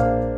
Bye.